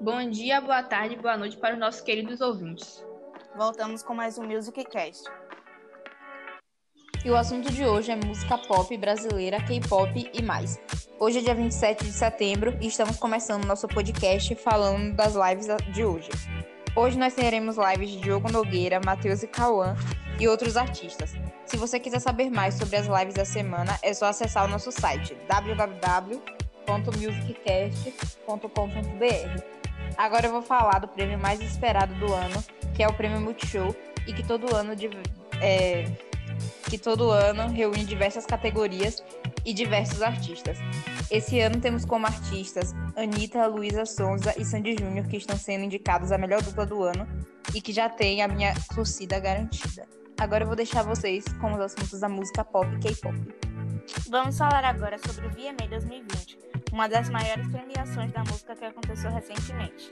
Bom dia, boa tarde, boa noite para os nossos queridos ouvintes. Voltamos com mais um Music Cast. E o assunto de hoje é música pop brasileira, K-pop e mais. Hoje é dia 27 de setembro e estamos começando nosso podcast falando das lives de hoje. Hoje nós teremos lives de Diogo Nogueira, Matheus e Cauã e outros artistas. Se você quiser saber mais sobre as lives da semana, é só acessar o nosso site www.musiccast.com.br. Agora eu vou falar do prêmio mais esperado do ano, que é o Prêmio Multishow, e que todo ano de, é, que todo ano reúne diversas categorias e diversos artistas. Esse ano temos como artistas Anitta, Luísa Sonza e Sandy Júnior, que estão sendo indicados a melhor dupla do ano e que já tem a minha torcida garantida. Agora eu vou deixar vocês com os assuntos da música pop e K-pop. Vamos falar agora sobre o VMA 2020, uma das maiores premiações da música que aconteceu recentemente.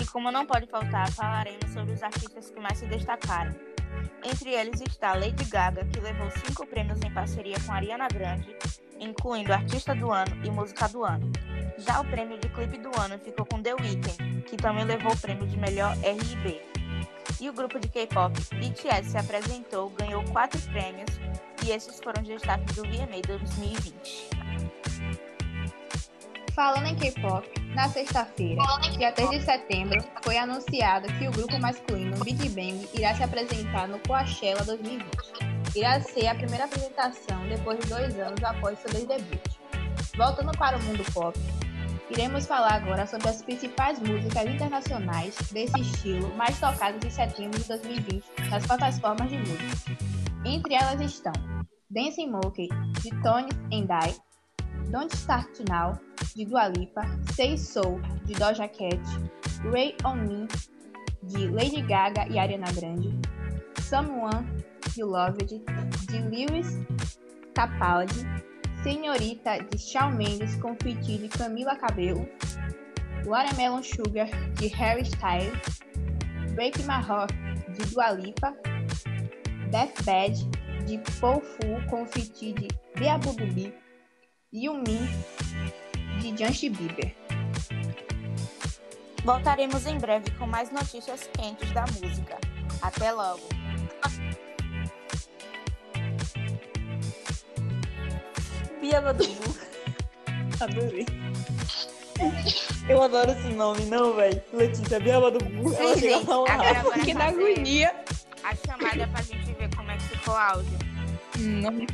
E como não pode faltar, falaremos sobre os artistas que mais se destacaram. Entre eles está Lady Gaga, que levou cinco prêmios em parceria com Ariana Grande, incluindo Artista do Ano e Música do Ano. Já o prêmio de clipe do ano ficou com The Weeknd, que também levou o prêmio de melhor R&B. E o grupo de K-pop BTS se apresentou, ganhou quatro prêmios, e esses foram os destaques do VMA 2020. Falando em K-pop, na sexta-feira, dia 3 de setembro, foi anunciado que o grupo masculino Big Bang irá se apresentar no Coachella 2020. Irá ser a primeira apresentação depois de dois anos após seu debut. Voltando para o mundo pop, iremos falar agora sobre as principais músicas internacionais desse estilo mais tocadas em setembro de 2020 nas plataformas de música. Entre elas estão Dancing Monkey, de Tony and I, Don't Start Now, de Dua Lipa, Say So, de Doja Cat, Ray On Me, de Lady Gaga e Ariana Grande, Someone You Loved, de Lewis Capaldi, Senhorita, de Shawn Mendes com feat de Camila Cabello, Watermelon Sugar, de Harry Styles, Break My Heart, de Dua Lipa, Death Bad, de Paul Fu com feat de Beabudubi, Yumi, de Justin Bieber. Voltaremos em breve com mais notícias quentes da música. Até logo! Biabadubu. Adorei. Eu adoro esse nome, não, velho. Letícia Biabadubu. Ela chega Agora rápido. bora Que agonia. A chamada pra gente ver como é que ficou o áudio. Não me